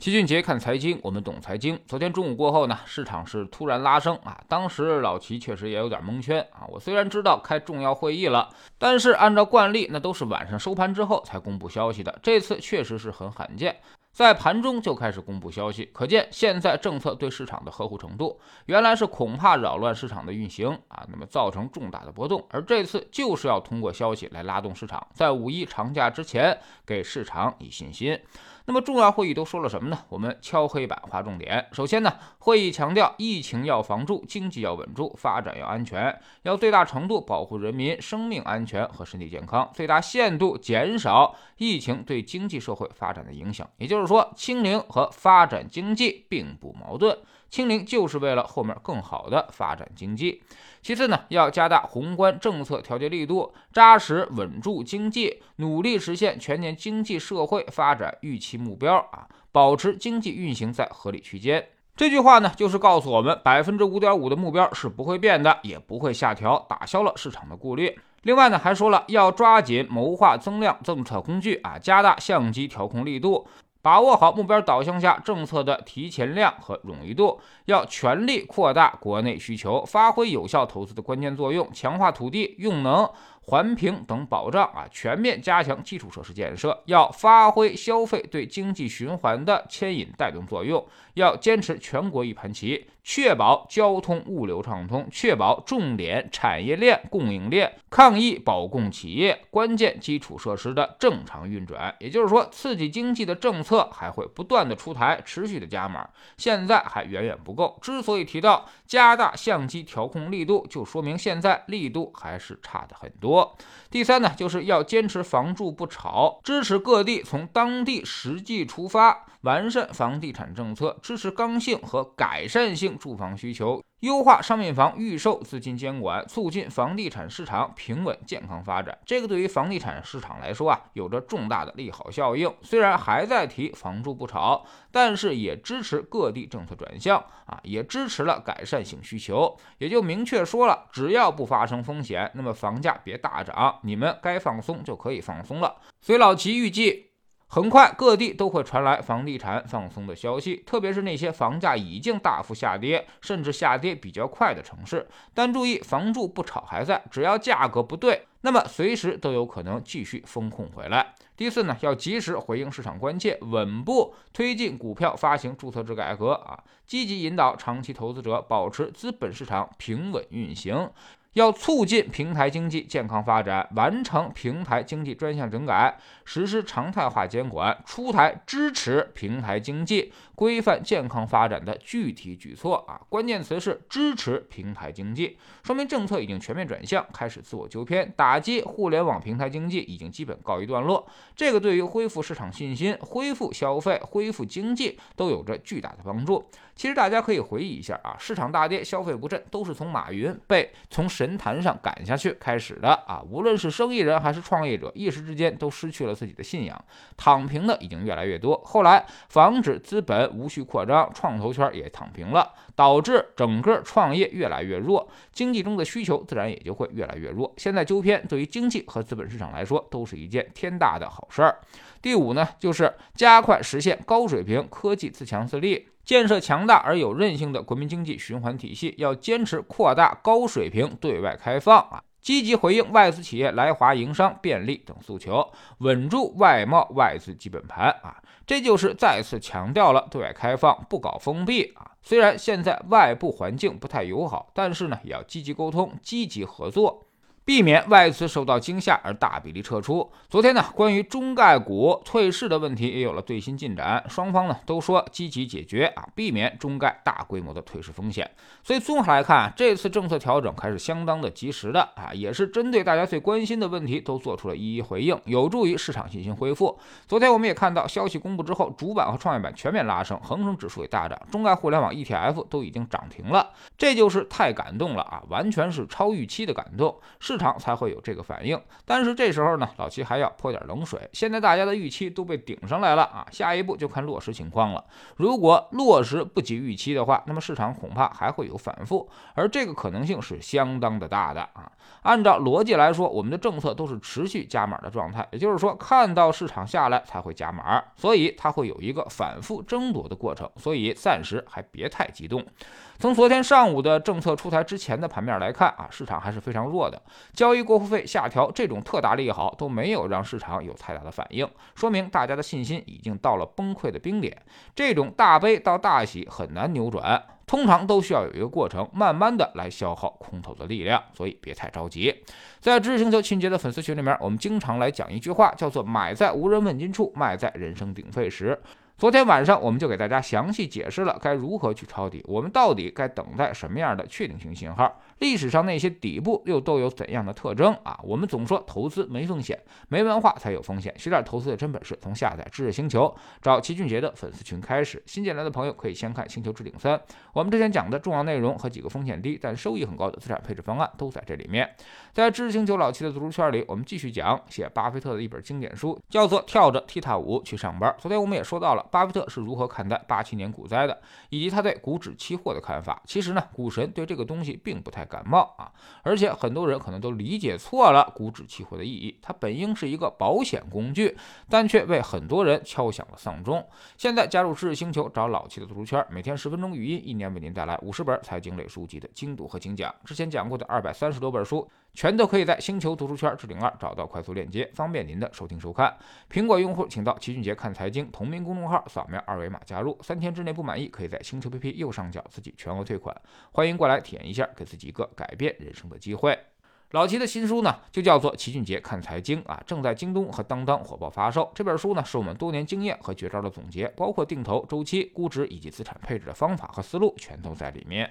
齐俊杰看财经，我们懂财经。昨天中午过后呢，市场是突然拉升啊，当时老齐确实也有点蒙圈啊。我虽然知道开重要会议了，但是按照惯例，那都是晚上收盘之后才公布消息的，这次确实是很罕见。在盘中就开始公布消息，可见现在政策对市场的呵护程度，原来是恐怕扰乱市场的运行啊，那么造成重大的波动，而这次就是要通过消息来拉动市场，在五一长假之前给市场以信心。那么重要会议都说了什么呢？我们敲黑板划重点。首先呢，会议强调疫情要防住，经济要稳住，发展要安全，要最大程度保护人民生命安全和身体健康，最大限度减少疫情对经济社会发展的影响。也就是说，清零和发展经济并不矛盾。清零就是为了后面更好的发展经济。其次呢，要加大宏观政策调节力度，扎实稳住经济，努力实现全年经济社会发展预期目标啊，保持经济运行在合理区间。这句话呢，就是告诉我们，百分之五点五的目标是不会变的，也不会下调，打消了市场的顾虑。另外呢，还说了要抓紧谋划增量政策工具啊，加大相机调控力度。把握好目标导向下政策的提前量和冗余度，要全力扩大国内需求，发挥有效投资的关键作用，强化土地用能。环评等保障啊，全面加强基础设施建设，要发挥消费对经济循环的牵引带动作用，要坚持全国一盘棋，确保交通物流畅通，确保重点产业链供应链、抗疫保供企业关键基础设施的正常运转。也就是说，刺激经济的政策还会不断的出台，持续的加码，现在还远远不够。之所以提到加大相机调控力度，就说明现在力度还是差的很多。多，第三呢，就是要坚持房住不炒，支持各地从当地实际出发，完善房地产政策，支持刚性和改善性住房需求。优化商品房预售资金监管，促进房地产市场平稳健康发展。这个对于房地产市场来说啊，有着重大的利好效应。虽然还在提房住不炒，但是也支持各地政策转向啊，也支持了改善性需求。也就明确说了，只要不发生风险，那么房价别大涨，你们该放松就可以放松了。所以老齐预计。很快，各地都会传来房地产放松的消息，特别是那些房价已经大幅下跌，甚至下跌比较快的城市。但注意，房住不炒还在，只要价格不对，那么随时都有可能继续风控回来。第四呢，要及时回应市场关切，稳步推进股票发行注册制改革啊，积极引导长期投资者保持资本市场平稳运行。要促进平台经济健康发展，完成平台经济专项整改，实施常态化监管，出台支持平台经济规范健康发展的具体举措啊！关键词是支持平台经济，说明政策已经全面转向，开始自我纠偏，打击互联网平台经济已经基本告一段落。这个对于恢复市场信心、恢复消费、恢复经济都有着巨大的帮助。其实大家可以回忆一下啊，市场大跌、消费不振，都是从马云被从神坛上赶下去开始的啊。无论是生意人还是创业者，一时之间都失去了自己的信仰，躺平的已经越来越多。后来防止资本无序扩张，创投圈也躺平了，导致整个创业越来越弱，经济中的需求自然也就会越来越弱。现在纠偏对于经济和资本市场来说都是一件天大的好事儿。第五呢，就是加快实现高水平科技自强自立。建设强大而有韧性的国民经济循环体系，要坚持扩大高水平对外开放啊，积极回应外资企业来华营商便利等诉求，稳住外贸外资基本盘啊，这就是再次强调了对外开放不搞封闭啊。虽然现在外部环境不太友好，但是呢，也要积极沟通，积极合作。避免外资受到惊吓而大比例撤出。昨天呢，关于中概股退市的问题也有了最新进展，双方呢都说积极解决啊，避免中概大规模的退市风险。所以综合来看，这次政策调整还是相当的及时的啊，也是针对大家最关心的问题都做出了一一回应，有助于市场信心恢复。昨天我们也看到消息公布之后，主板和创业板全面拉升，恒生指数也大涨，中概互联网 ETF 都已经涨停了，这就是太感动了啊，完全是超预期的感动。市场才会有这个反应。但是这时候呢，老齐还要泼点冷水。现在大家的预期都被顶上来了啊，下一步就看落实情况了。如果落实不及预期的话，那么市场恐怕还会有反复，而这个可能性是相当的大的啊。按照逻辑来说，我们的政策都是持续加码的状态，也就是说，看到市场下来才会加码，所以它会有一个反复争夺的过程，所以暂时还别太激动。从昨天上午的政策出台之前的盘面来看啊，市场还是非常弱的，交易过户费下调这种特大利好都没有让市场有太大的反应，说明大家的信心已经到了崩溃的冰点。这种大悲到大喜很难扭转。通常都需要有一个过程，慢慢的来消耗空头的力量，所以别太着急。在知识星球清洁的粉丝群里面，我们经常来讲一句话，叫做“买在无人问津处，卖在人声鼎沸时”。昨天晚上我们就给大家详细解释了该如何去抄底，我们到底该等待什么样的确定性信号？历史上那些底部又都有怎样的特征啊？我们总说投资没风险，没文化才有风险。学点投资的真本事，从下载知识星球找齐俊杰的粉丝群开始。新进来的朋友可以先看《星球置顶三》，我们之前讲的重要内容和几个风险低但收益很高的资产配置方案都在这里面。在知识星球老齐的读书圈里，我们继续讲写巴菲特的一本经典书，叫做《跳着踢踏舞去上班》。昨天我们也说到了。巴菲特是如何看待八七年股灾的，以及他对股指期货的看法？其实呢，股神对这个东西并不太感冒啊，而且很多人可能都理解错了股指期货的意义。它本应是一个保险工具，但却为很多人敲响了丧钟。现在加入知识星球，找老七的读书圈，每天十分钟语音，一年为您带来五十本财经类书籍的精读和精讲。之前讲过的二百三十多本书。全都可以在星球读书圈置顶二找到快速链接，方便您的收听收看。苹果用户请到齐俊杰看财经同名公众号，扫描二维码加入。三天之内不满意，可以在星球 APP 右上角自己全额退款。欢迎过来体验一下，给自己一个改变人生的机会。老齐的新书呢，就叫做《齐俊杰看财经》啊，正在京东和当当火爆发售。这本书呢，是我们多年经验和绝招的总结，包括定投、周期、估值以及资产配置的方法和思路，全都在里面。